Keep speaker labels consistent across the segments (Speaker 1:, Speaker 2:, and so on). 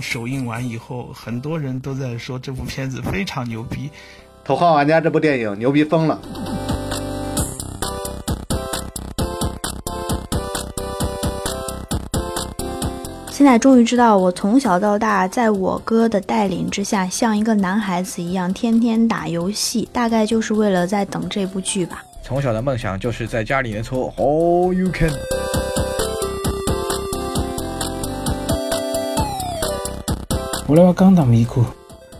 Speaker 1: 中首映完以后，很多人都在说这部片子非常牛逼，《
Speaker 2: 头号玩家》这部电影牛逼疯了。
Speaker 3: 现在终于知道，我从小到大，在我哥的带领之下，像一个男孩子一样，天天打游戏，大概就是为了在等这部剧吧。
Speaker 4: 从小的梦想就是在家里面搓 All You Can。
Speaker 1: 我来把钢打迷糊，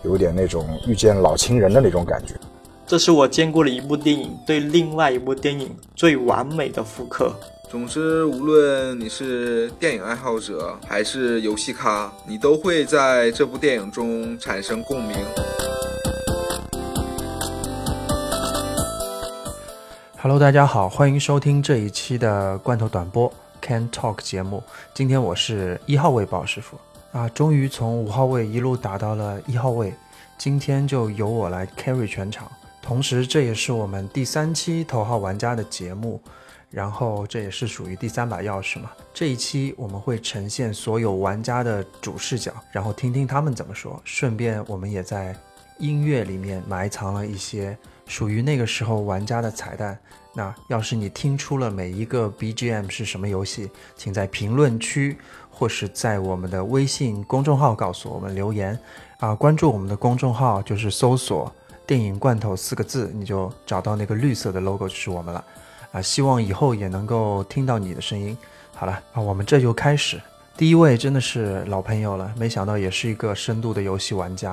Speaker 5: 有点那种遇见老情人的那种感觉。
Speaker 6: 这是我见过的一部电影对另外一部电影最完美的复刻。
Speaker 7: 总之，无论你是电影爱好者还是游戏咖，你都会在这部电影中产生共鸣。
Speaker 8: Hello，大家好，欢迎收听这一期的罐头短播 Can Talk 节目。今天我是一号位鲍师傅啊，终于从五号位一路打到了一号位，今天就由我来 carry 全场。同时，这也是我们第三期头号玩家的节目。然后这也是属于第三把钥匙嘛。这一期我们会呈现所有玩家的主视角，然后听听他们怎么说。顺便我们也在音乐里面埋藏了一些属于那个时候玩家的彩蛋。那要是你听出了每一个 BGM 是什么游戏，请在评论区或是在我们的微信公众号告诉我们留言啊。关注我们的公众号就是搜索“电影罐头”四个字，你就找到那个绿色的 logo 就是我们了。啊，希望以后也能够听到你的声音。好了啊，我们这就开始。第一位真的是老朋友了，没想到也是一个深度的游戏玩家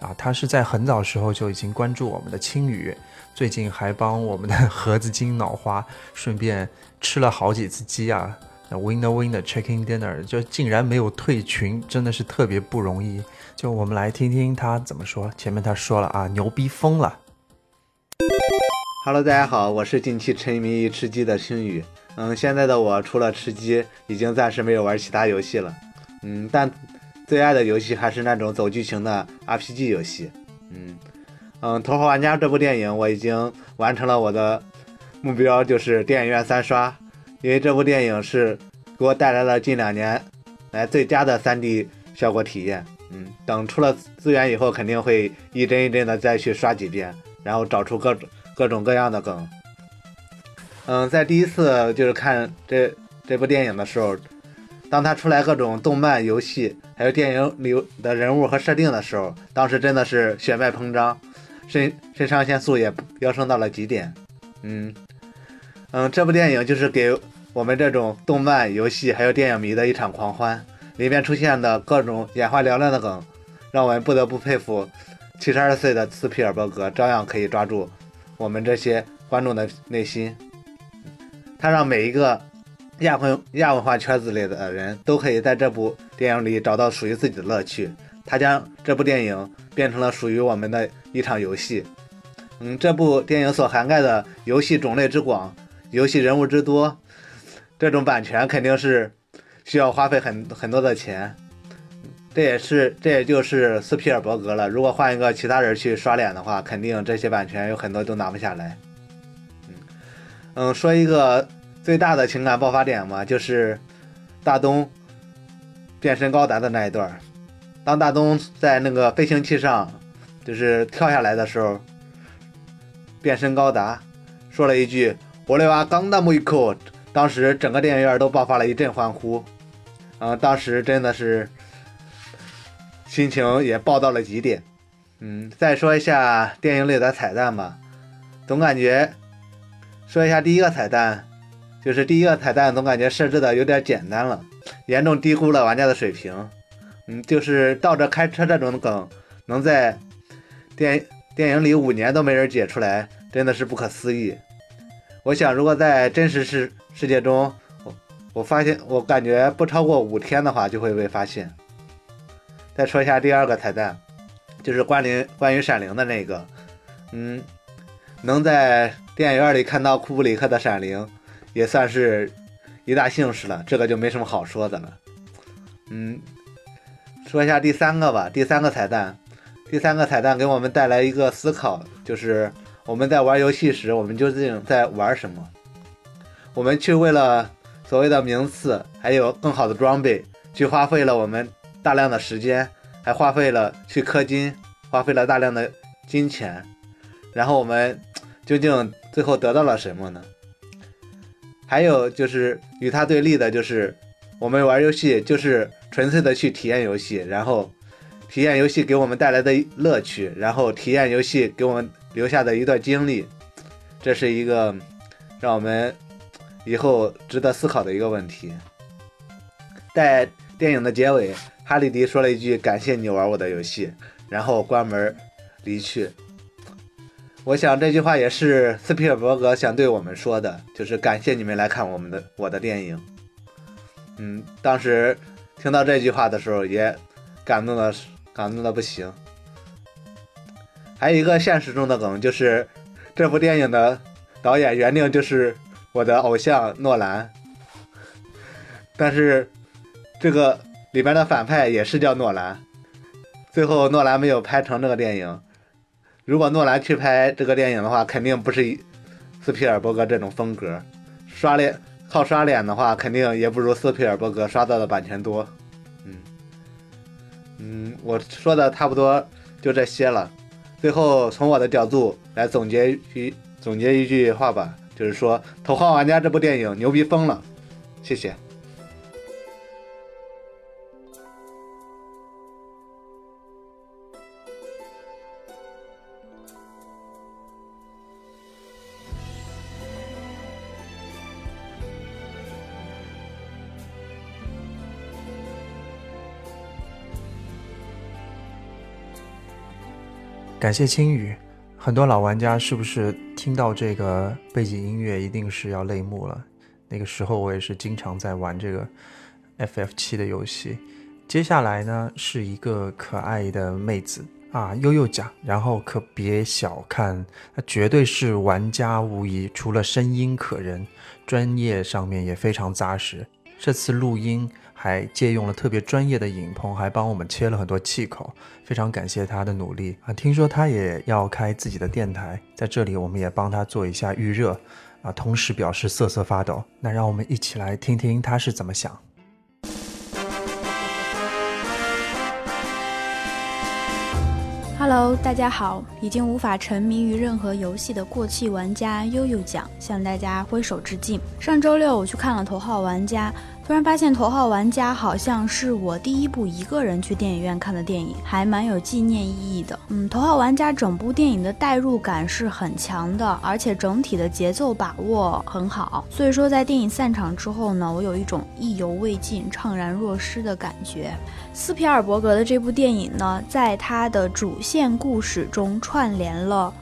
Speaker 8: 啊。他是在很早时候就已经关注我们的青雨，最近还帮我们的 盒子精脑花，顺便吃了好几次鸡啊。Winner winner chicken dinner 就竟然没有退群，真的是特别不容易。就我们来听听他怎么说。前面他说了啊，牛逼疯了。
Speaker 2: Hello，大家好，我是近期沉迷于吃鸡的星宇。嗯，现在的我除了吃鸡，已经暂时没有玩其他游戏了。嗯，但最爱的游戏还是那种走剧情的 RPG 游戏。嗯嗯，《头号玩家》这部电影我已经完成了我的目标，就是电影院三刷，因为这部电影是给我带来了近两年来最佳的 3D 效果体验。嗯，等出了资源以后，肯定会一帧一帧的再去刷几遍，然后找出各种。各种各样的梗，嗯，在第一次就是看这这部电影的时候，当它出来各种动漫、游戏，还有电影里的人物和设定的时候，当时真的是血脉膨胀，肾肾上腺素也飙升到了极点。嗯嗯，这部电影就是给我们这种动漫、游戏还有电影迷的一场狂欢，里面出现的各种眼花缭乱的梗，让我们不得不佩服七十二岁的斯皮尔伯格，照样可以抓住。我们这些观众的内心，他让每一个亚文亚文化圈子里的人都可以在这部电影里找到属于自己的乐趣。他将这部电影变成了属于我们的一场游戏。嗯，这部电影所涵盖的游戏种类之广，游戏人物之多，这种版权肯定是需要花费很很多的钱。这也是，这也就是斯皮尔伯格了。如果换一个其他人去刷脸的话，肯定这些版权有很多都拿不下来。嗯嗯，说一个最大的情感爆发点嘛，就是大东变身高达的那一段。当大东在那个飞行器上就是跳下来的时候，变身高达说了一句“我来哇刚大木一口”，当时整个电影院都爆发了一阵欢呼。嗯，当时真的是。心情也爆到了极点，嗯，再说一下电影里的彩蛋吧。总感觉说一下第一个彩蛋，就是第一个彩蛋总感觉设置的有点简单了，严重低估了玩家的水平。嗯，就是倒着开车这种梗，能在电电影里五年都没人解出来，真的是不可思议。我想，如果在真实世世界中，我我发现，我感觉不超过五天的话就会被发现。再说一下第二个彩蛋，就是关灵关于闪灵的那个，嗯，能在电影院里看到库布里克的闪灵，也算是一大幸事了。这个就没什么好说的了。嗯，说一下第三个吧。第三个彩蛋，第三个彩蛋给我们带来一个思考，就是我们在玩游戏时，我们究竟在玩什么？我们去为了所谓的名次，还有更好的装备，去花费了我们。大量的时间，还花费了去氪金，花费了大量的金钱，然后我们究竟最后得到了什么呢？还有就是与它对立的，就是我们玩游戏就是纯粹的去体验游戏，然后体验游戏给我们带来的乐趣，然后体验游戏给我们留下的一段经历，这是一个让我们以后值得思考的一个问题。在电影的结尾，哈利迪说了一句“感谢你玩我的游戏”，然后关门离去。我想这句话也是斯皮尔伯格想对我们说的，就是感谢你们来看我们的我的电影。嗯，当时听到这句话的时候，也感动的感动的不行。还有一个现实中的梗，就是这部电影的导演原定就是我的偶像诺兰，但是。这个里边的反派也是叫诺兰，最后诺兰没有拍成这个电影。如果诺兰去拍这个电影的话，肯定不是斯皮尔伯格这种风格。刷脸靠刷脸的话，肯定也不如斯皮尔伯格刷到的版权多。嗯嗯，我说的差不多就这些了。最后从我的角度来总结一总结一句话吧，就是说《头号玩家》这部电影牛逼疯了。谢谢。
Speaker 8: 感谢青雨，很多老玩家是不是听到这个背景音乐一定是要泪目了？那个时候我也是经常在玩这个 FF 七的游戏。接下来呢是一个可爱的妹子啊，悠悠讲，然后可别小看，她绝对是玩家无疑，除了声音可人，专业上面也非常扎实。这次录音。还借用了特别专业的影棚，还帮我们切了很多气口，非常感谢他的努力啊！听说他也要开自己的电台，在这里我们也帮他做一下预热啊，同时表示瑟瑟发抖。那让我们一起来听听他是怎么想。
Speaker 3: Hello，大家好！已经无法沉迷于任何游戏的过气玩家悠悠酱向大家挥手致敬。上周六我去看了《头号玩家》。突然发现《头号玩家》好像是我第一部一个人去电影院看的电影，还蛮有纪念意义的。嗯，《头号玩家》整部电影的代入感是很强的，而且整体的节奏把握很好。所以说，在电影散场之后呢，我有一种意犹未尽、怅然若失的感觉。斯皮尔伯格的这部电影呢，在他的主线故事中串联了。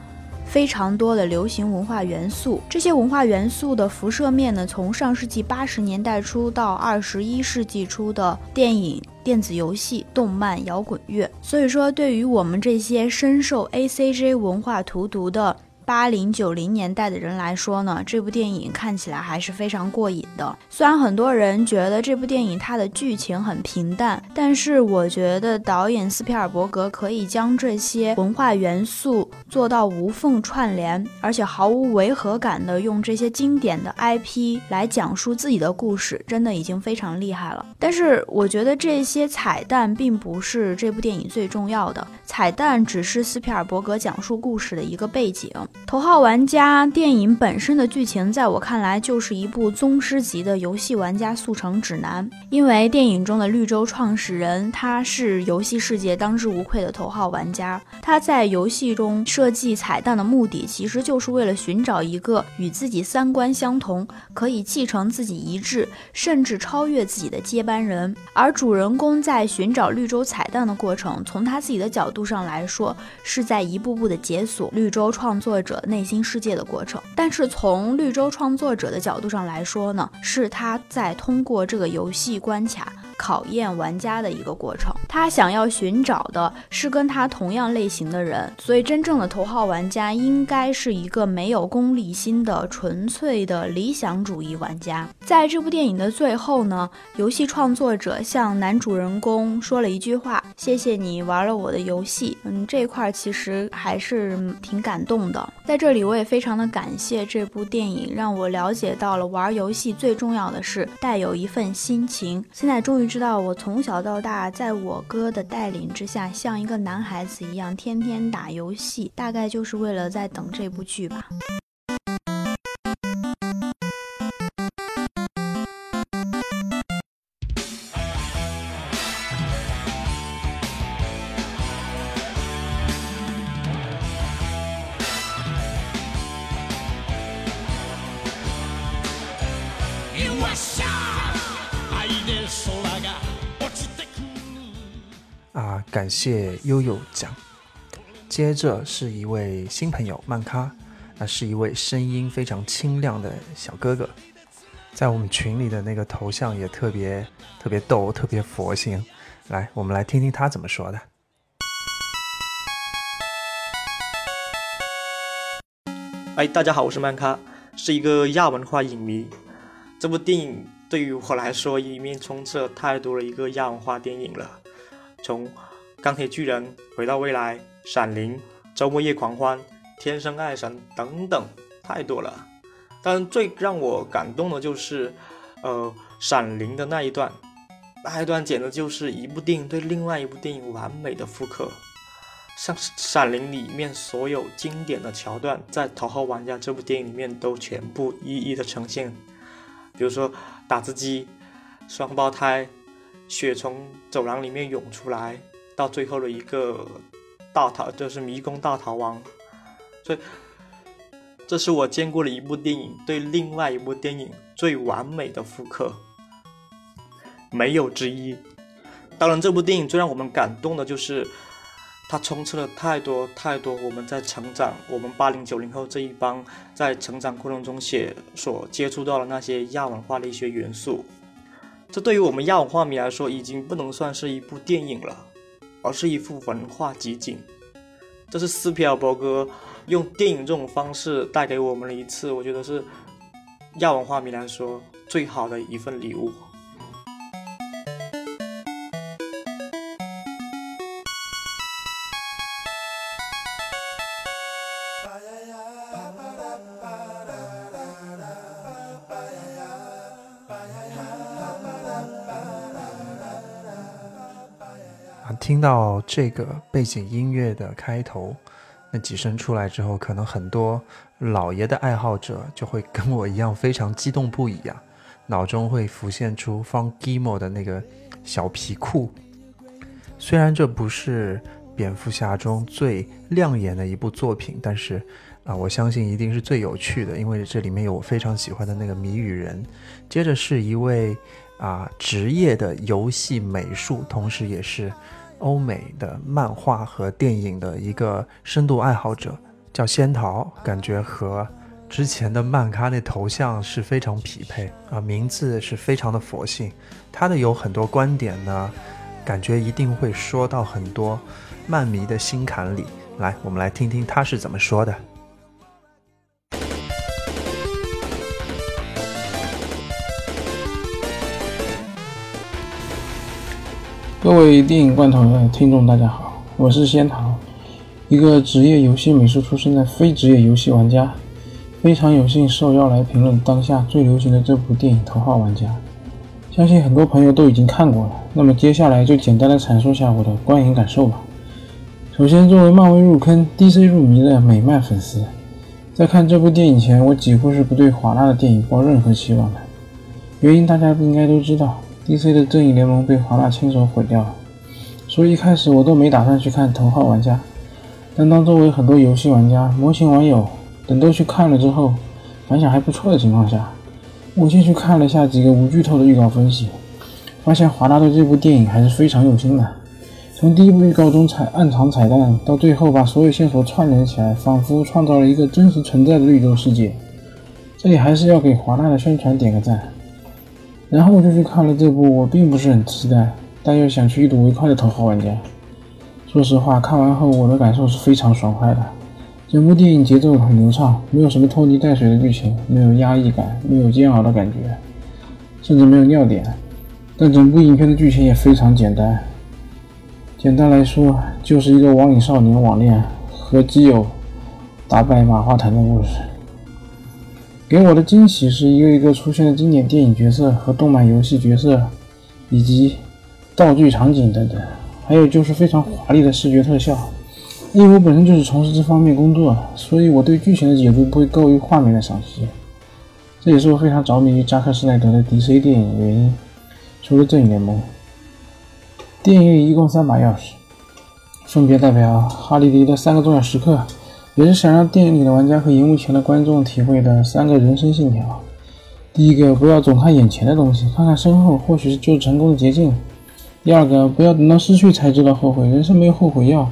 Speaker 3: 非常多的流行文化元素，这些文化元素的辐射面呢，从上世纪八十年代初到二十一世纪初的电影、电子游戏、动漫、摇滚乐。所以说，对于我们这些深受 A C J 文化荼毒的。八零九零年代的人来说呢，这部电影看起来还是非常过瘾的。虽然很多人觉得这部电影它的剧情很平淡，但是我觉得导演斯皮尔伯格可以将这些文化元素做到无缝串联，而且毫无违和感的用这些经典的 IP 来讲述自己的故事，真的已经非常厉害了。但是我觉得这些彩蛋并不是这部电影最重要的，彩蛋只是斯皮尔伯格讲述故事的一个背景。头号玩家电影本身的剧情，在我看来就是一部宗师级的游戏玩家速成指南。因为电影中的绿洲创始人，他是游戏世界当之无愧的头号玩家。他在游戏中设计彩蛋的目的，其实就是为了寻找一个与自己三观相同、可以继承自己遗志，甚至超越自己的接班人。而主人公在寻找绿洲彩蛋的过程，从他自己的角度上来说，是在一步步的解锁绿洲创作。者内心世界的过程，但是从绿洲创作者的角度上来说呢，是他在通过这个游戏关卡。考验玩家的一个过程，他想要寻找的是跟他同样类型的人，所以真正的头号玩家应该是一个没有功利心的纯粹的理想主义玩家。在这部电影的最后呢，游戏创作者向男主人公说了一句话：“谢谢你玩了我的游戏。”嗯，这块儿其实还是挺感动的。在这里，我也非常的感谢这部电影，让我了解到了玩游戏最重要的是带有一份心情。现在终于。知道，我从小到大，在我哥的带领之下，像一个男孩子一样，天天打游戏，大概就是为了在等这部剧吧。
Speaker 8: 感谢悠悠奖。接着是一位新朋友曼咖，那是一位声音非常清亮的小哥哥，在我们群里的那个头像也特别特别逗，特别佛性。来，我们来听听他怎么说的。
Speaker 6: 哎，大家好，我是曼咖，是一个亚文化影迷。这部电影对于我来说，里面充斥了太多的一个亚文化电影了。从钢铁巨人、回到未来、闪灵、周末夜狂欢、天生爱神等等，太多了。但最让我感动的就是，呃，闪灵的那一段，那一段简直就是一部电影对另外一部电影完美的复刻。像闪灵里面所有经典的桥段，在《头号玩家》这部电影里面都全部一一的呈现。比如说打字机、双胞胎。血从走廊里面涌出来，到最后的一个大逃，就是迷宫大逃亡。所以，这是我见过的一部电影对另外一部电影最完美的复刻，没有之一。当然，这部电影最让我们感动的就是它充斥了太多太多我们在成长，我们八零九零后这一帮在成长过程中写所接触到的那些亚文化的一些元素。这对于我们亚文化迷来说，已经不能算是一部电影了，而是一幅文化集锦。这是斯皮尔伯格用电影这种方式带给我们的一次，我觉得是亚文化迷来说最好的一份礼物。
Speaker 8: 啊听到这个背景音乐的开头，那几声出来之后，可能很多老爷的爱好者就会跟我一样非常激动不已啊，脑中会浮现出方 Gimo 的那个小皮裤。虽然这不是蝙蝠侠中最亮眼的一部作品，但是啊，我相信一定是最有趣的，因为这里面有我非常喜欢的那个谜语人。接着是一位啊职业的游戏美术，同时也是。欧美的漫画和电影的一个深度爱好者叫仙桃，感觉和之前的漫咖那头像是非常匹配啊，名字是非常的佛性。他的有很多观点呢，感觉一定会说到很多漫迷的心坎里。来，我们来听听他是怎么说的。
Speaker 9: 各位电影罐头的听众，大家好，我是仙桃，一个职业游戏美术出身的非职业游戏玩家，非常有幸受邀来评论当下最流行的这部电影《头号玩家》。相信很多朋友都已经看过了，那么接下来就简单的阐述下我的观影感受吧。首先，作为漫威入坑、DC 入迷的美漫粉丝，在看这部电影前，我几乎是不对华纳的电影抱任何期望的。原因大家应该都知道。DC 的正义联盟被华纳亲手毁掉了，所以一开始我都没打算去看《头号玩家》。但当周围很多游戏玩家、模型网友等都去看了之后，反响还不错的情况下，我进去看了下几个无剧透的预告分析，发现华纳对这部电影还是非常用心的。从第一部预告中彩暗藏彩蛋，到最后把所有线索串联起来，仿佛创造了一个真实存在的绿洲世界。这里还是要给华纳的宣传点个赞。然后我就去看了这部我并不是很期待，但又想去一睹为快的《头号玩家》。说实话，看完后我的感受是非常爽快的。整部电影节奏很流畅，没有什么拖泥带水的剧情，没有压抑感，没有煎熬的感觉，甚至没有尿点。但整部影片的剧情也非常简单，简单来说就是一个网瘾少年网恋和基友打败马化腾的故事。给我的惊喜是一个一个出现的经典电影角色和动漫游戏角色，以及道具场景等等，还有就是非常华丽的视觉特效。因为我本身就是从事这方面工作，所以我对剧情的解读不会高于画面的赏析。这也是我非常着迷于扎克施奈德的 DC 电影的原因。除了正义联盟，电影里一共三把钥匙，分别代表哈利迪的三个重要时刻，也是想让电影里的玩家和荧幕前的观众体会的三个人生信条。第一个，不要总看眼前的东西，看看身后，或许就是成功的捷径。第二个，不要等到失去才知道后悔，人生没有后悔药。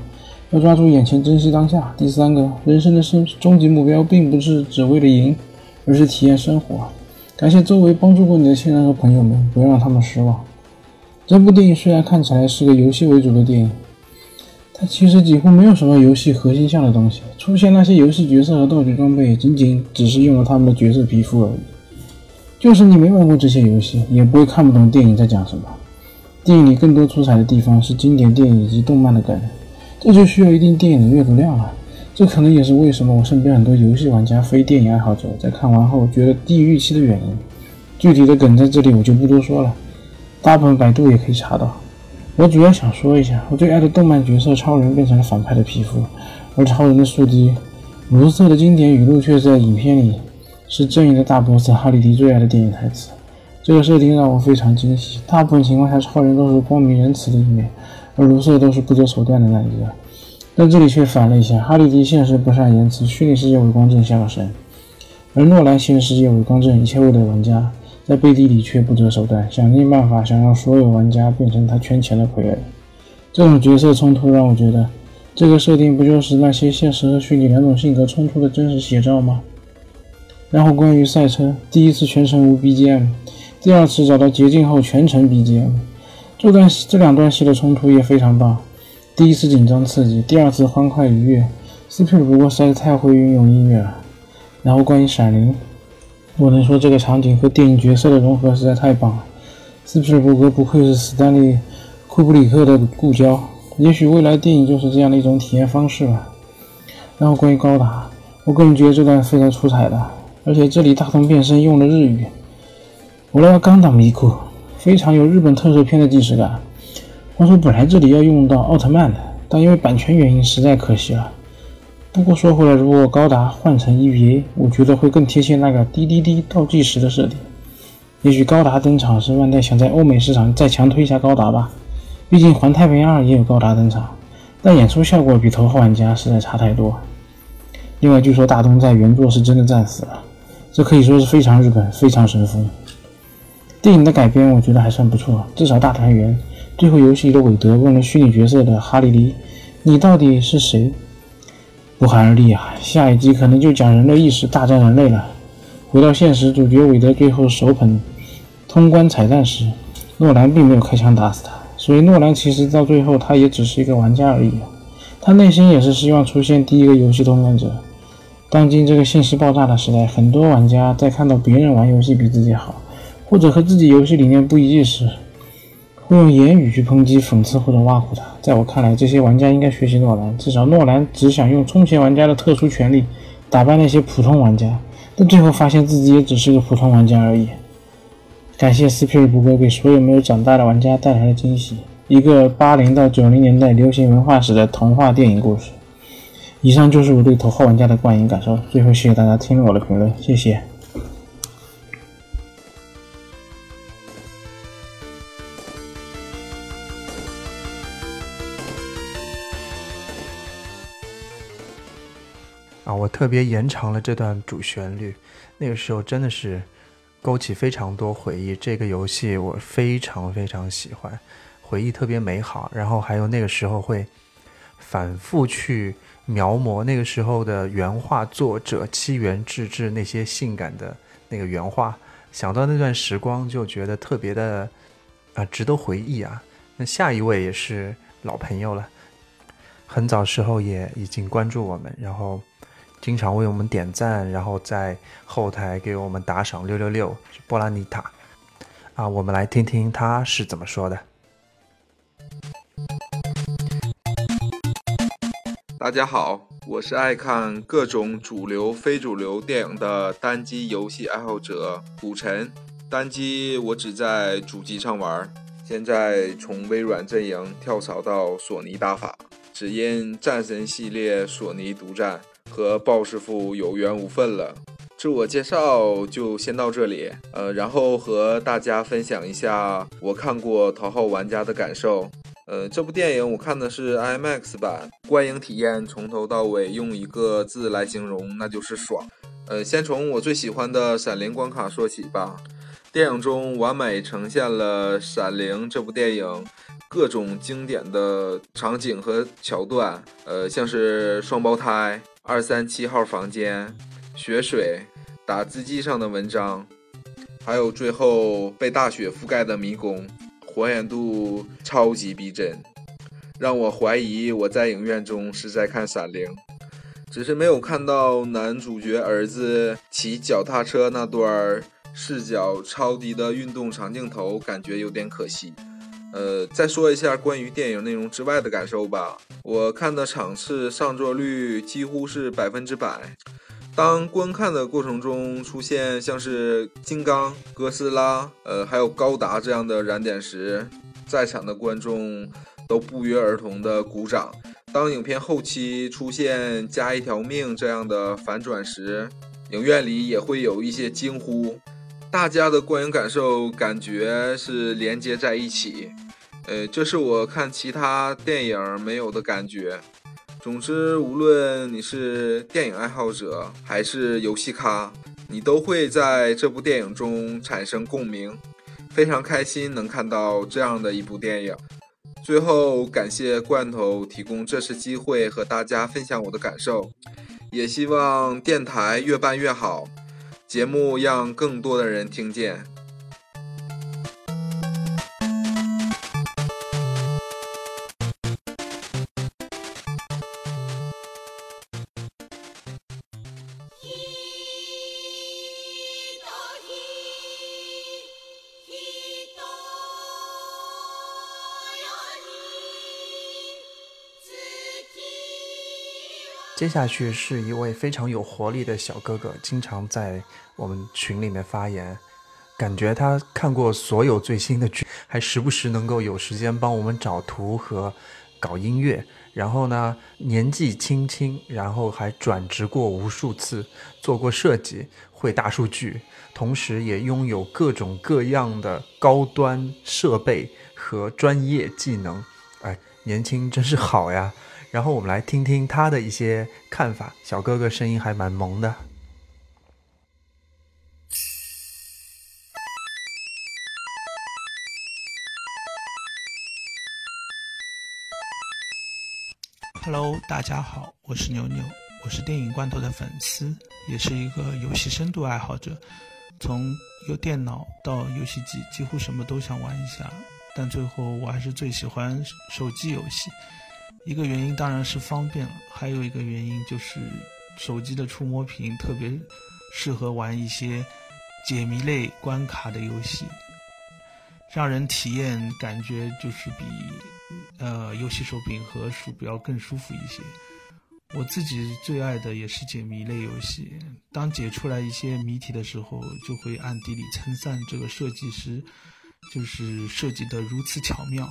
Speaker 9: 要抓住眼前，珍惜当下。第三个，人生的生终极目标并不是只为了赢，而是体验生活。感谢周围帮助过你的亲人和朋友们，不要让他们失望。这部电影虽然看起来是个游戏为主的电影，它其实几乎没有什么游戏核心项的东西。出现那些游戏角色和道具装备，仅仅只是用了他们的角色皮肤而已。就是你没玩过这些游戏，也不会看不懂电影在讲什么。电影里更多出彩的地方是经典电影以及动漫的梗。这就需要一定电影的阅读量了，这可能也是为什么我身边很多游戏玩家、非电影爱好者在看完后觉得低于预期的原因。具体的梗在这里我就不多说了，大部分百度也可以查到。我主要想说一下，我最爱的动漫角色超人变成了反派的皮肤，而超人的速激、卢瑟的经典语录却在影片里是正义的大 boss 哈利迪最爱的电影台词。这个设定让我非常惊喜。大部分情况下，超人都是光明仁慈的一面。而卢瑟都是不择手段的那一个，但这里却反了一下。哈利迪现实不善言辞，虚拟世界伪光正下个神；而诺兰现实世界伪光正，一切为了玩家，在背地里却不择手段，想尽办法想让所有玩家变成他圈钱的傀儡。这种角色冲突让我觉得，这个设定不就是那些现实和虚拟两种性格冲突的真实写照吗？然后关于赛车，第一次全程无 BGM，第二次找到捷径后全程 BGM。这段这两段戏的冲突也非常棒，第一次紧张刺激，第二次欢快愉悦。斯皮尔伯格实在太会运用音乐了。然后关于闪灵，我能说这个场景和电影角色的融合实在太棒了。斯皮尔伯格不愧是斯丹利·库布里克的故交，也许未来电影就是这样的一种体验方式吧。然后关于高达，我个人觉得这段非常出彩的，而且这里大同变身用了日语，我来刚打迷库。非常有日本特摄片的既视感。话说本来这里要用到奥特曼的，但因为版权原因实在可惜了。不过说回来，如果高达换成 EVA，我觉得会更贴切那个滴滴滴倒计时的设定。也许高达登场是万代想在欧美市场再强推一下高达吧。毕竟环太平洋二也有高达登场，但演出效果比头号玩家实在差太多。另外，据说大东在原作是真的战死了，这可以说是非常日本，非常神风。电影的改编我觉得还算不错，至少大团圆。最后游戏里的韦德问了虚拟角色的哈利迪：“你到底是谁？”不寒而栗啊！下一集可能就讲人类意识大战人类了。回到现实，主角韦德最后手捧通关彩蛋时，诺兰并没有开枪打死他，所以诺兰其实到最后他也只是一个玩家而已。他内心也是希望出现第一个游戏通关者。当今这个信息爆炸的时代，很多玩家在看到别人玩游戏比自己好。或者和自己游戏理念不一致时，会用言语去抨击、讽刺或者挖苦他。在我看来，这些玩家应该学习诺兰，至少诺兰只想用充钱玩家的特殊权利打败那些普通玩家，但最后发现自己也只是个普通玩家而已。感谢斯皮尔伯格给所有没有长大的玩家带来的惊喜，一个八零到九零年代流行文化史的童话电影故事。以上就是我对头号玩家的观影感受。最后，谢谢大家听了我的评论，谢谢。
Speaker 8: 啊，我特别延长了这段主旋律，那个时候真的是勾起非常多回忆。这个游戏我非常非常喜欢，回忆特别美好。然后还有那个时候会反复去描摹那个时候的原画作者七原智志那些性感的那个原画，想到那段时光就觉得特别的啊值得回忆啊。那下一位也是老朋友了，很早时候也已经关注我们，然后。经常为我们点赞，然后在后台给我们打赏六六六，波拉尼塔啊，我们来听听他是怎么说的。
Speaker 7: 大家好，我是爱看各种主流、非主流电影的单机游戏爱好者古晨。单机我只在主机上玩，现在从微软阵营跳槽到索尼打法，只因战神系列索尼独占，和鲍师傅有缘无分了。自我介绍就先到这里，呃，然后和大家分享一下我看过《头号玩家》的感受。呃，这部电影我看的是 IMAX 版，观影体验从头到尾用一个字来形容，那就是爽。呃，先从我最喜欢的闪灵关卡说起吧。电影中完美呈现了《闪灵》这部电影各种经典的场景和桥段，呃，像是双胞胎、二三七号房间、血水、打字机上的文章，还有最后被大雪覆盖的迷宫，还原度超级逼真，让我怀疑我在影院中是在看《闪灵》，只是没有看到男主角儿子骑脚踏车那段视角超低的运动长镜头，感觉有点可惜。呃，再说一下关于电影内容之外的感受吧。我看的场次上座率几乎是百分之百。当观看的过程中出现像是金刚、哥斯拉，呃，还有高达这样的燃点时，在场的观众都不约而同的鼓掌。当影片后期出现加一条命这样的反转时，影院里也会有一些惊呼。大家的观影感受感觉是连接在一起，呃，这是我看其他电影没有的感觉。总之，无论你是电影爱好者还是游戏咖，你都会在这部电影中产生共鸣。非常开心能看到这样的一部电影。最后，感谢罐头提供这次机会和大家分享我的感受，也希望电台越办越好。节目让更多的人听见。
Speaker 8: 接下去是一位非常有活力的小哥哥，经常在我们群里面发言，感觉他看过所有最新的剧，还时不时能够有时间帮我们找图和搞音乐。然后呢，年纪轻轻，然后还转职过无数次，做过设计，会大数据，同时也拥有各种各样的高端设备和专业技能。哎，年轻真是好呀！然后我们来听听他的一些看法。小哥哥声音还蛮萌的。
Speaker 1: Hello，大家好，我是牛牛，我是电影罐头的粉丝，也是一个游戏深度爱好者。从有电脑到游戏机，几乎什么都想玩一下，但最后我还是最喜欢手机游戏。一个原因当然是方便了，还有一个原因就是手机的触摸屏特别适合玩一些解谜类关卡的游戏，让人体验感觉就是比呃游戏手柄和鼠标更舒服一些。我自己最爱的也是解谜类游戏，当解出来一些谜题的时候，就会暗地里称赞这个设计师，就是设计的如此巧妙。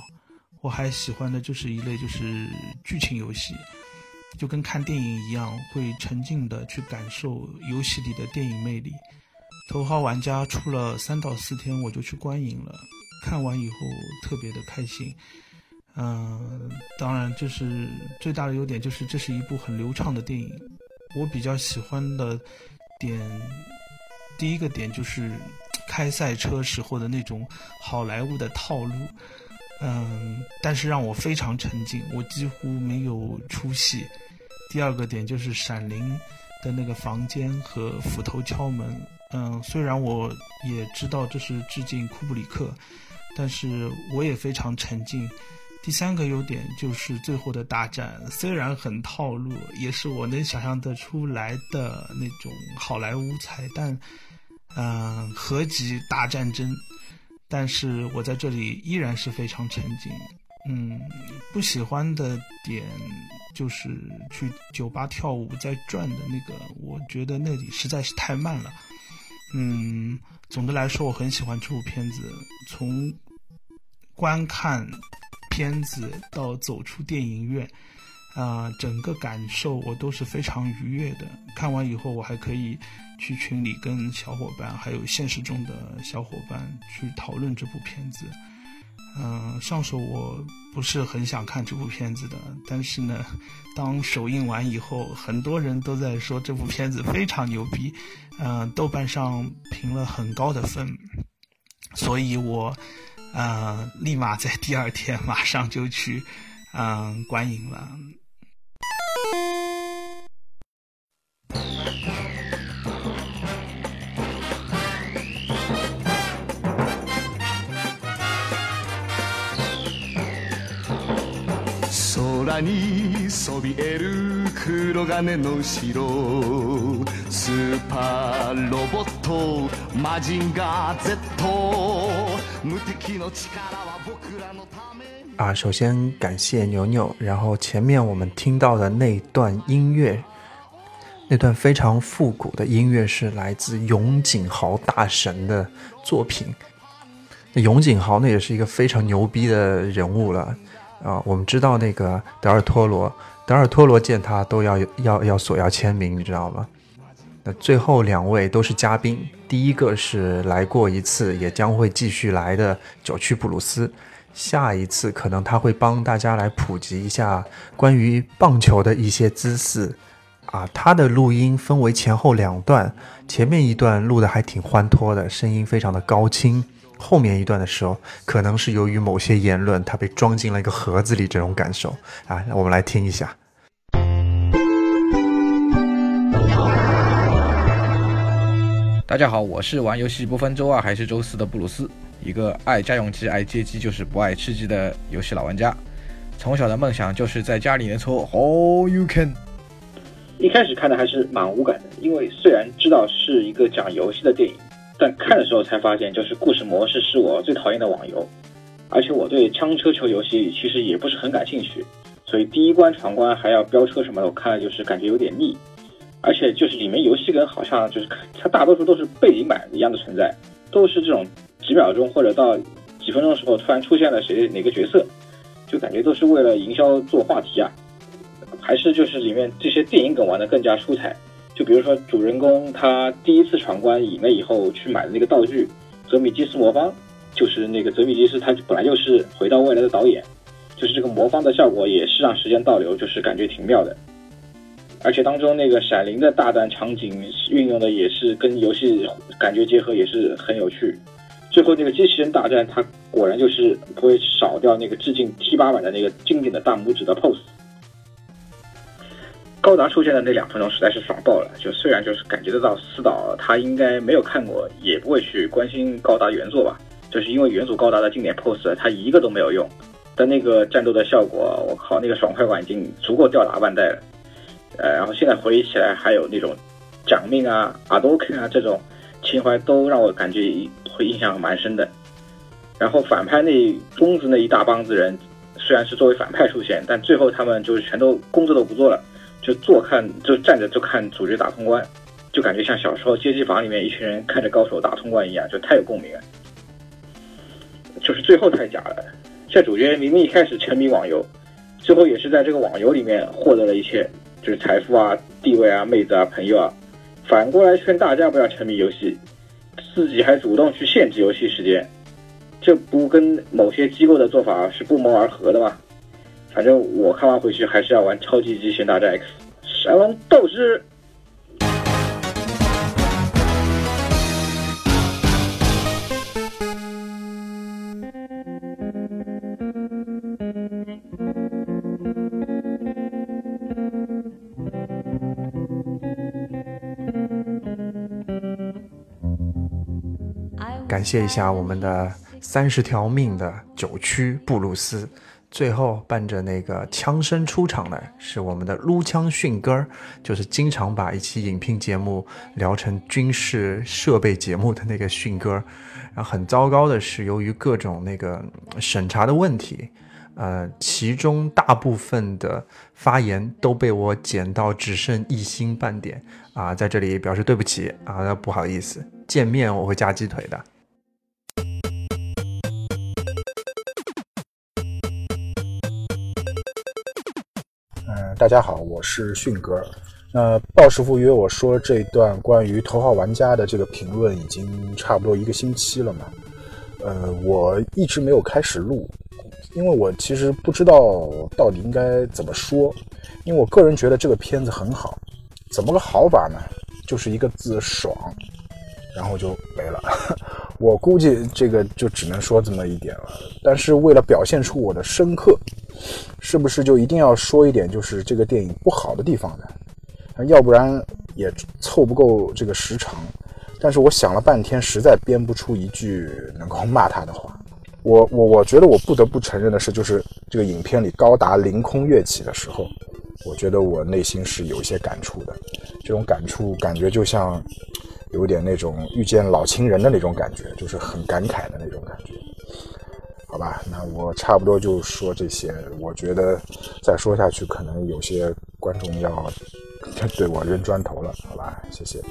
Speaker 1: 我还喜欢的就是一类就是剧情游戏，就跟看电影一样，会沉浸的去感受游戏里的电影魅力。头号玩家出了三到四天，我就去观影了，看完以后特别的开心。嗯，当然就是最大的优点就是这是一部很流畅的电影。我比较喜欢的点，第一个点就是开赛车时候的那种好莱坞的套路。嗯，但是让我非常沉浸，我几乎没有出戏。第二个点就是《闪灵》的那个房间和斧头敲门。嗯，虽然我也知道这是致敬库布里克，但是我也非常沉浸。第三个优点就是最后的大战，虽然很套路，也是我能想象得出来的那种好莱坞彩蛋。嗯，合集大战争。但是我在这里依然是非常沉浸，嗯，不喜欢的点就是去酒吧跳舞在转的那个，我觉得那里实在是太慢了，嗯，总的来说我很喜欢这部片子，从观看片子到走出电影院，啊，整个感受我都是非常愉悦的。看完以后，我还可以去群里跟小伙伴，还有现实中的小伙伴去讨论这部片子。嗯，上手我不是很想看这部片子的，但是呢，当首映完以后，很多人都在说这部片子非常牛逼，嗯，豆瓣上评了很高的分，所以我，呃，立马在第二天马上就去，嗯，观影了。
Speaker 10: にそびえる黒金の城スーパーロボットマジンガー Z 無敵の力は僕らのため
Speaker 8: 啊，首先感谢牛牛，然后前面我们听到的那段音乐，那段非常复古的音乐是来自永井豪大神的作品。那永井豪那也是一个非常牛逼的人物了。 啊，我们知道那个德尔托罗，德尔托罗见他都要要要索要签名，你知道吗？那最后两位都是嘉宾，第一个是来过一次，也将会继续来的九曲布鲁斯，下一次可能他会帮大家来普及一下关于棒球的一些姿势。啊，他的录音分为前后两段，前面一段录的还挺欢脱的，声音非常的高清。后面一段的时候，可能是由于某些言论，它被装进了一个盒子里，这种感受啊，我们来听一下。
Speaker 4: 大家好，我是玩游戏不分周二还是周四的布鲁斯，一个爱家用机、爱街机就是不爱吃鸡的游戏老玩家。从小的梦想就是在家里能抽 All You Can。
Speaker 11: 一开始看的还是蛮无感的，因为虽然知道是一个讲游戏的电影。但看的时候才发现，就是故事模式是我最讨厌的网游，而且我对枪车球游戏其实也不是很感兴趣，所以第一关闯关还要飙车什么的，我看了就是感觉有点腻，而且就是里面游戏跟好像就是它大多数都是背景板一样的存在，都是这种几秒钟或者到几分钟的时候突然出现了谁哪个角色，就感觉都是为了营销做话题啊，还是就是里面这些电影梗玩的更加出彩。就比如说，主人公他第一次闯关赢了以后去买的那个道具——泽米基斯魔方，就是那个泽米基斯他本来就是回到未来的导演，就是这个魔方的效果也是让时间倒流，就是感觉挺妙的。而且当中那个闪灵的大战场景运用的也是跟游戏感觉结合，也是很有趣。最后那个机器人大战，它果然就是不会少掉那个致敬 T 八版的那个经典的大拇指的 pose。高达出现的那两分钟实在是爽爆了，就虽然就是感觉得到司导他应该没有看过，也不会去关心高达原作吧，就是因为原作高达的经典 pose 他一个都没有用，但那个战斗的效果，我靠，那个爽快感已经足够吊打万代了。呃，然后现在回忆起来，还有那种奖命啊、阿多肯啊这种情怀，都让我感觉会印象蛮深的。然后反派那公子那一大帮子人，虽然是作为反派出现，但最后他们就是全都工作都不做了。就坐看，就站着就看主角打通关，就感觉像小时候街机房里面一群人看着高手打通关一样，就太有共鸣了。就是最后太假了，这主角明明一开始沉迷网游，最后也是在这个网游里面获得了一切，就是财富啊、地位啊、妹子啊、朋友啊。反过来劝大家不要沉迷游戏，自己还主动去限制游戏时间，这不跟某些机构的做法是不谋而合的吗？反正我看完回去还是要玩《超级机器人大战 X》神龙斗士。
Speaker 8: 感谢一下我们的三十条命的九区布鲁斯。最后伴着那个枪声出场的是我们的撸枪迅哥，就是经常把一期影评节目聊成军事设备节目的那个迅哥。然后很糟糕的是，由于各种那个审查的问题，呃，其中大部分的发言都被我剪到只剩一星半点啊，在这里表示对不起啊，不好意思，见面我会加鸡腿的。
Speaker 5: 大家好，我是迅哥。那鲍师傅约我说这段关于头号玩家的这个评论已经差不多一个星期了嘛？呃，我一直没有开始录，因为我其实不知道到底应该怎么说。因为我个人觉得这个片子很好，怎么个好法呢？就是一个字爽，然后就没了。我估计这个就只能说这么一点了。但是为了表现出我的深刻，是不是就一定要说一点就是这个电影不好的地方呢？要不然也凑不够这个时长。但是我想了半天，实在编不出一句能够骂他的话。我我我觉得我不得不承认的是，就是这个影片里高达凌空跃起的时候，我觉得我内心是有一些感触的。这种感触感觉就像有点那种遇见老情人的那种感觉，就是很感慨的那种感觉。好吧，那我差不多就说这些。我觉得再说下去，可能有些观众要 对我扔砖头了。好吧，谢谢。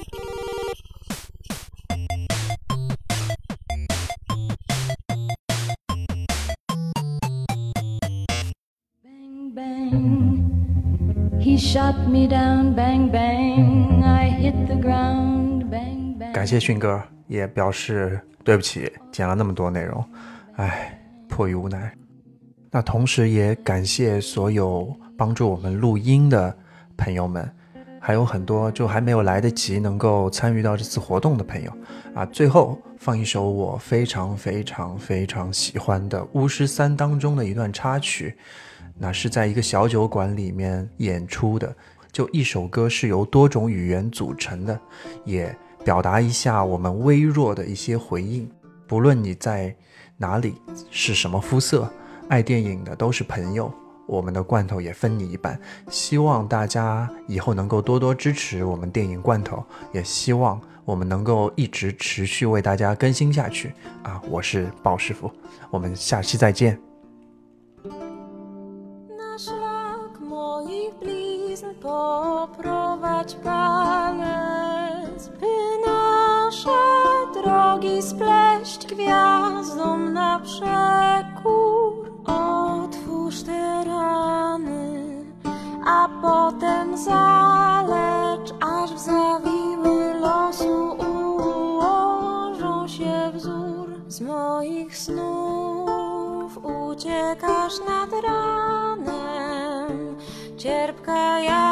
Speaker 8: 感谢迅哥，也表示对不起，剪了那么多内容，唉，迫于无奈。那同时也感谢所有帮助我们录音的朋友们，还有很多就还没有来得及能够参与到这次活动的朋友啊。最后放一首我非常非常非常喜欢的《巫师三》当中的一段插曲。那是在一个小酒馆里面演出的，就一首歌是由多种语言组成的，也表达一下我们微弱的一些回应。不论你在哪里是什么肤色，爱电影的都是朋友，我们的罐头也分你一半。希望大家以后能够多多支持我们电影罐头，也希望我们能够一直持续为大家更新下去。啊，我是鲍师傅，我们下期再见。
Speaker 12: Drogi spleść gwiazdom na przekór. Otwórz te rany, a potem zalecz, aż w zawiły losu ułożą się wzór z moich snów. Uciekasz nad ranem, cierpka jaka